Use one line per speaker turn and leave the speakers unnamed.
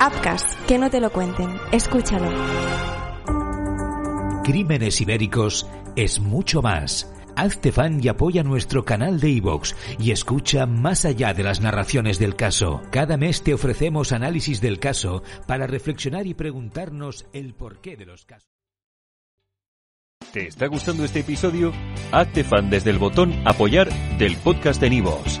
Upcast, que no te lo cuenten. Escúchalo.
Crímenes Ibéricos es mucho más. Hazte fan y apoya nuestro canal de iVoox y escucha más allá de las narraciones del caso. Cada mes te ofrecemos análisis del caso para reflexionar y preguntarnos el porqué de los casos.
¿Te está gustando este episodio? Hazte fan desde el botón Apoyar del podcast de Nivos.